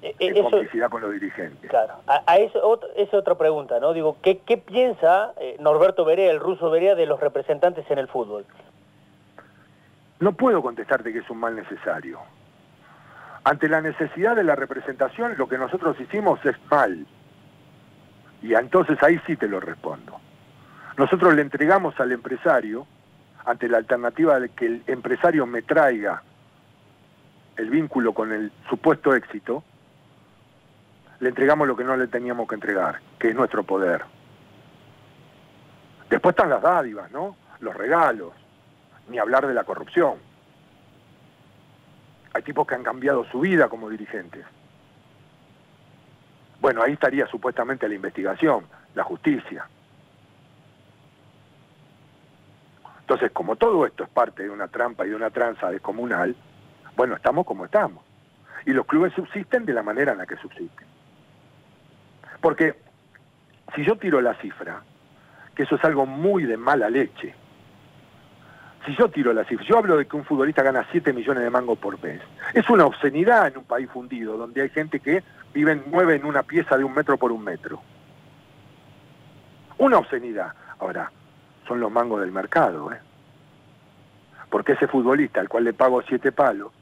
Eh, eh complicidad con los dirigentes. Claro, a, eso, esa otra pregunta, ¿no? Digo, ¿qué, qué piensa eh, Norberto Berea, el ruso Berea, de los representantes en el fútbol? No puedo contestarte que es un mal necesario. Ante la necesidad de la representación, lo que nosotros hicimos es mal. Y entonces ahí sí te lo respondo. Nosotros le entregamos al empresario, ante la alternativa de que el empresario me traiga el vínculo con el supuesto éxito, le entregamos lo que no le teníamos que entregar, que es nuestro poder. Después están las dádivas, ¿no? Los regalos, ni hablar de la corrupción. Hay tipos que han cambiado su vida como dirigentes. Bueno, ahí estaría supuestamente la investigación, la justicia. Entonces, como todo esto es parte de una trampa y de una tranza descomunal, bueno, estamos como estamos. Y los clubes subsisten de la manera en la que subsisten. Porque si yo tiro la cifra, que eso es algo muy de mala leche, si yo tiro la cifra, yo hablo de que un futbolista gana 7 millones de mangos por mes, es una obscenidad en un país fundido, donde hay gente que vive, mueve en una pieza de un metro por un metro. Una obscenidad. Ahora, son los mangos del mercado, ¿eh? Porque ese futbolista al cual le pago 7 palos,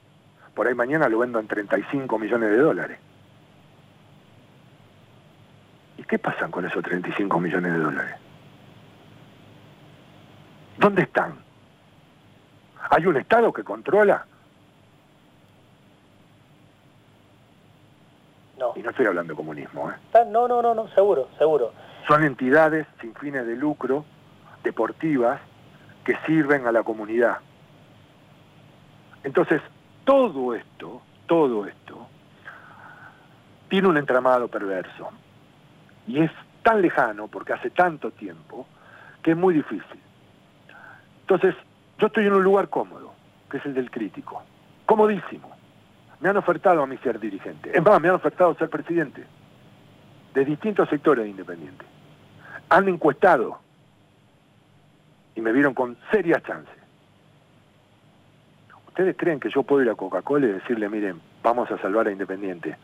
por ahí mañana lo vendo en 35 millones de dólares. ¿Y qué pasan con esos 35 millones de dólares? ¿Dónde están? ¿Hay un Estado que controla? No. Y no estoy hablando de comunismo, ¿eh? No, no, no, no, seguro, seguro. Son entidades sin fines de lucro, deportivas, que sirven a la comunidad. Entonces, todo esto, todo esto, tiene un entramado perverso. Y es tan lejano, porque hace tanto tiempo, que es muy difícil. Entonces, yo estoy en un lugar cómodo, que es el del crítico. Comodísimo. Me han ofertado a mí ser dirigente. Es más, me han ofertado ser presidente de distintos sectores de Independiente. Han encuestado y me vieron con serias chances. ¿Ustedes creen que yo puedo ir a Coca-Cola y decirle, miren, vamos a salvar a Independiente,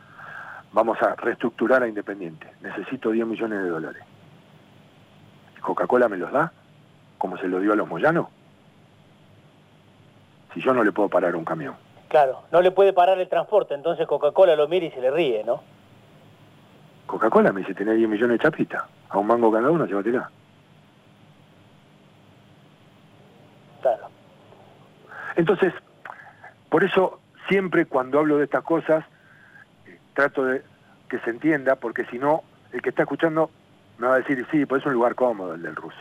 vamos a reestructurar a Independiente, necesito 10 millones de dólares? ¿Coca-Cola me los da? ¿Como se lo dio a los Moyanos? Si yo no le puedo parar un camión. Claro, no le puede parar el transporte, entonces Coca-Cola lo mira y se le ríe, ¿no? Coca-Cola me dice, tiene 10 millones de chapitas, a un mango cada uno, llévatela. Claro. Entonces, por eso siempre cuando hablo de estas cosas, eh, trato de que se entienda, porque si no, el que está escuchando me va a decir, sí, pues es un lugar cómodo el del ruso.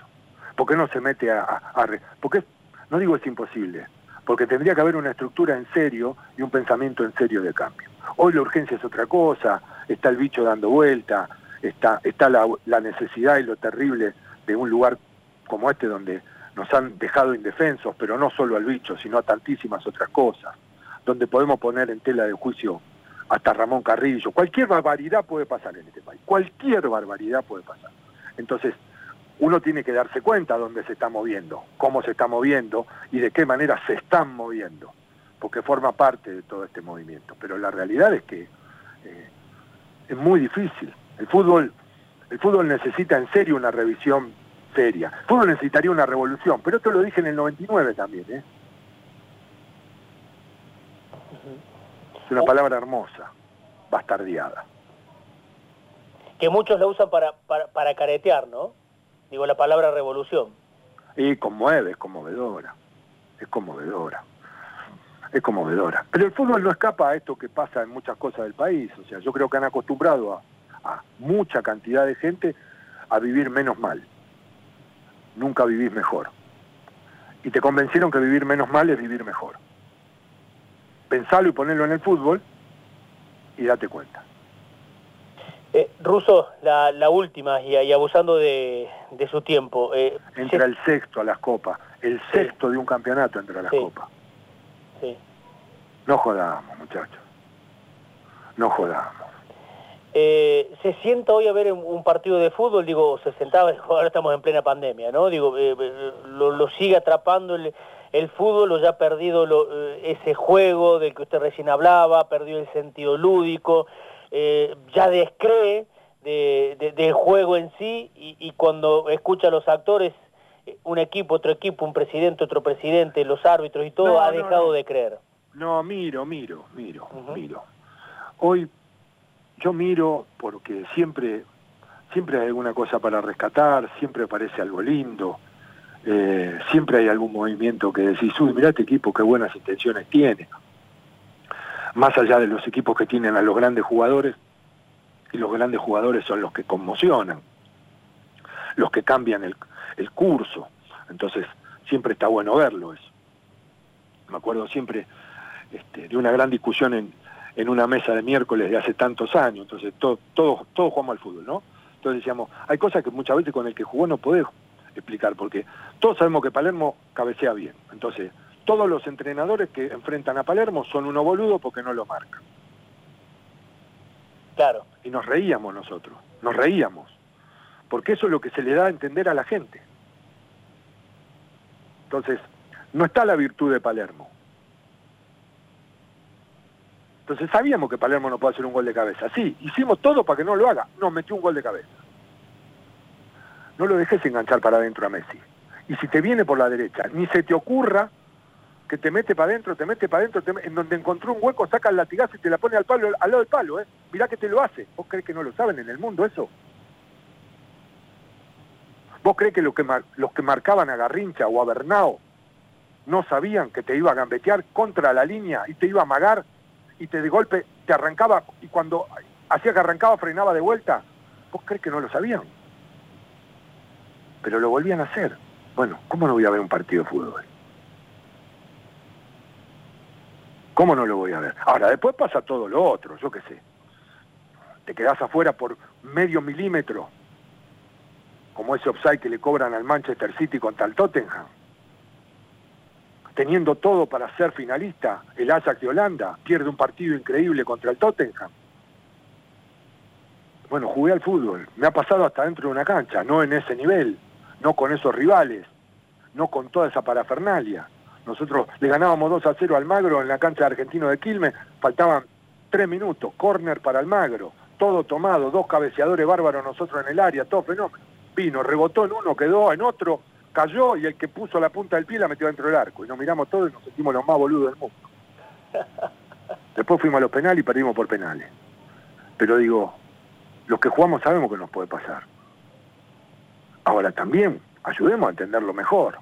¿Por qué no se mete a... a, a porque no digo es imposible, porque tendría que haber una estructura en serio y un pensamiento en serio de cambio. Hoy la urgencia es otra cosa, está el bicho dando vuelta, está, está la, necesidad y lo terrible de un lugar como este donde nos han dejado indefensos, pero no solo al bicho, sino a tantísimas otras cosas, donde podemos poner en tela de juicio hasta Ramón Carrillo. Cualquier barbaridad puede pasar en este país, cualquier barbaridad puede pasar. Entonces, uno tiene que darse cuenta dónde se está moviendo, cómo se está moviendo y de qué manera se están moviendo, porque forma parte de todo este movimiento. Pero la realidad es que eh, es muy difícil. El fútbol, el fútbol necesita en serio una revisión seria. El fútbol necesitaría una revolución, pero esto lo dije en el 99 también. ¿eh? Es una palabra hermosa, bastardeada. Que muchos la usan para, para, para caretear, ¿no? Digo, la palabra revolución. Y conmueve, es conmovedora. Es conmovedora. Es conmovedora. Pero el fútbol no escapa a esto que pasa en muchas cosas del país. O sea, yo creo que han acostumbrado a, a mucha cantidad de gente a vivir menos mal. Nunca vivís mejor. Y te convencieron que vivir menos mal es vivir mejor. Pensalo y ponelo en el fútbol y date cuenta. Eh, Ruso, la, última, y, abusando de, su tiempo. Eh, Entra el sexto a las copas. el sexto de un campeonato entre las copas. Sí. No jodamos, muchachos. No jodamos. Eh, se sienta hoy a ver un partido de fútbol, digo, se sentaba, ahora estamos en plena pandemia, ¿no? Digo, eh, eh, lo, sigue atrapando el, el fútbol o ya ha perdido ese juego del que usted recién hablaba, perdió el sentido lúdico, ya descree del juego en sí y, cuando escucha a los actores, un equipo, otro equipo, un presidente, otro presidente, los árbitros y todo, ha dejado de creer. No, miro, miro, miro, miro. Hoy yo miro porque siempre, siempre hay alguna cosa para rescatar, siempre aparece algo lindo, eh, siempre hay algún movimiento que decís, uy, mirá este equipo qué buenas intenciones tiene. Más allá de los equipos que tienen a los grandes jugadores, y los grandes jugadores son los que conmocionan, los que cambian el, el curso. Entonces, siempre está bueno verlo eso. Me acuerdo siempre este, de una gran discusión en, en una mesa de miércoles de hace tantos años, entonces todos todo, todo jugamos al fútbol, ¿no? Entonces decíamos, hay cosas que muchas veces con el que jugó no podés explicar, porque todos sabemos que Palermo cabecea bien, entonces todos los entrenadores que enfrentan a Palermo son uno boludo porque no lo marcan. Claro. Y nos reíamos nosotros, nos reíamos, porque eso es lo que se le da a entender a la gente. Entonces, no está la virtud de Palermo, entonces sabíamos que Palermo no puede hacer un gol de cabeza. Sí, hicimos todo para que no lo haga. No, metió un gol de cabeza. No lo dejes enganchar para adentro a Messi. Y si te viene por la derecha, ni se te ocurra que te mete para adentro, te mete para adentro, en donde encontró un hueco, saca el latigazo y te la pone al palo, al lado del palo, ¿eh? Mirá que te lo hace. ¿Vos crees que no lo saben en el mundo eso? ¿Vos crees que, que los que marcaban a Garrincha o a Bernao no sabían que te iba a gambetear contra la línea y te iba a amagar y te de golpe te arrancaba y cuando hacía que arrancaba frenaba de vuelta, ¿vos crees que no lo sabían? Pero lo volvían a hacer. Bueno, ¿cómo no voy a ver un partido de fútbol? ¿Cómo no lo voy a ver? Ahora, después pasa todo lo otro, yo qué sé. Te quedás afuera por medio milímetro, como ese offside que le cobran al Manchester City contra el Tottenham teniendo todo para ser finalista, el Ajax de Holanda pierde un partido increíble contra el Tottenham. Bueno, jugué al fútbol, me ha pasado hasta dentro de una cancha, no en ese nivel, no con esos rivales, no con toda esa parafernalia. Nosotros le ganábamos 2 a 0 al Magro en la cancha de Argentino de Quilmes, faltaban 3 minutos, córner para el Magro, todo tomado, dos cabeceadores bárbaros nosotros en el área, todo fenómeno. Vino, rebotó en uno, quedó en otro, cayó y el que puso la punta del pie la metió dentro del arco. Y nos miramos todos y nos sentimos los más boludos del mundo. Después fuimos a los penales y perdimos por penales. Pero digo, los que jugamos sabemos que nos puede pasar. Ahora también, ayudemos a entenderlo mejor.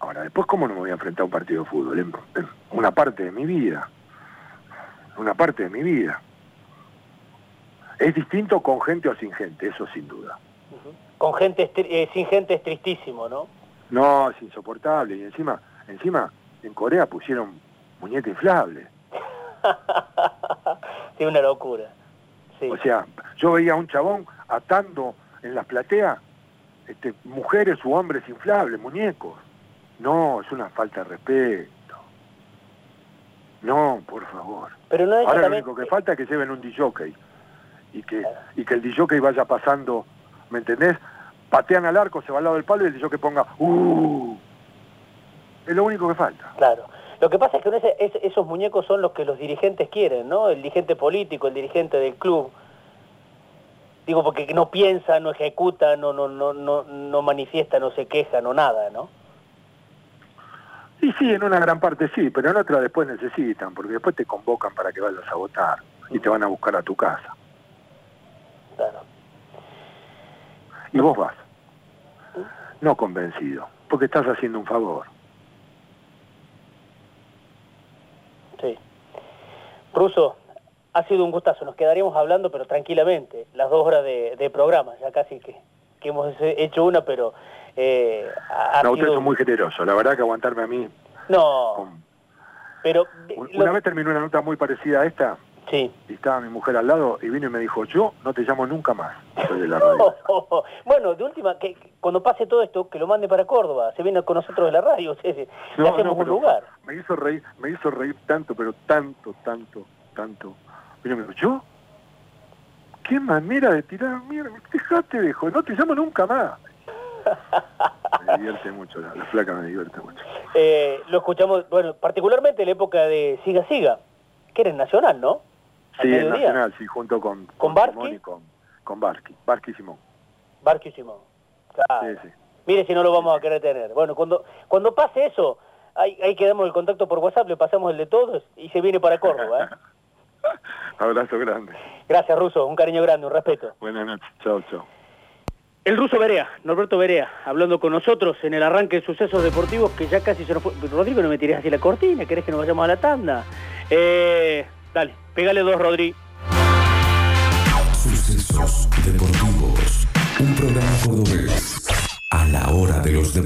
Ahora, después, ¿cómo no me voy a enfrentar a un partido de fútbol? En, una parte de mi vida. Una parte de mi vida. Es distinto con gente o sin gente, eso sin duda con gente eh, sin gente es tristísimo, ¿no? No, es insoportable. Y encima, encima en Corea pusieron muñeca inflable. sí, una locura. O sea, yo veía a un chabón atando en las plateas este, mujeres u hombres inflables, muñecos. No, es una falta de respeto. No, por favor. Pero no Ahora lo único que falta es que lleven un DJ y que, y que el DJ vaya pasando ¿me entendés? Patean al arco, se va al lado del palo y el que ponga ¡Uh! Es lo único que falta. Claro. Lo que pasa es que esos muñecos son los que los dirigentes quieren, ¿no? El dirigente político, el dirigente del club. Digo, porque no piensa, no ejecuta, no, no, no, no, no manifiesta, no se queja, no nada, ¿no? Sí, sí, en una gran parte sí, pero en otra después necesitan, porque después te convocan para que vayas a votar y te van a buscar a tu casa. Claro y vos vas. No convencido, porque estás haciendo un favor. Sí. Ruso, ha sido un gustazo. Nos quedaríamos hablando, pero tranquilamente, las dos horas de, programa, ya casi que, hemos hecho una, pero... Eh, no, usted es muy generoso. La verdad que aguantarme a mí... No, pero... Una vez terminó una nota muy parecida a esta, Sí. Y estaba mi mujer al lado y vino y me dijo, yo no te llamo nunca más. Soy de la No. radio. Bueno, de última, que cuando pase todo esto, que lo mande para Córdoba, se viene con nosotros de la radio, se- No, hacemos no, un lugar. Me hizo reír, me hizo reír tanto, pero tanto, tanto, tanto. Vino y me dijo, ¿yo? ¿Qué manera de tirar mierda? Dejate, viejo, no te llamo nunca más. Me divierte mucho, la, la flaca me divierte mucho. Eh, lo escuchamos, bueno, particularmente en la época de Siga Siga, que era en Nacional, ¿no? Al Sí, en. Nacional, sí, junto con, ¿Con Barsky? Simón y con, con Barsky y Simón. Barquio y Simón. Claro. Sí, sí. Mire si no lo vamos a querer tener. Bueno, cuando cuando pase eso, ahí, ahí quedamos el contacto por WhatsApp, le pasamos el de todos y se viene para Córdoba. ¿eh? Abrazo grande. Gracias, Ruso. Un cariño grande, un respeto. Buenas noches. Chao, chao. El ruso Berea, Norberto Berea, hablando con nosotros en el arranque de sucesos deportivos que ya casi se nos fue. Rodrigo, no me tires así la cortina, ¿querés que nos vayamos a la tanda? Eh, dale, pégale dos, Rodri. Sucesos deportivos. Un programa cordobés a la hora de los deportes.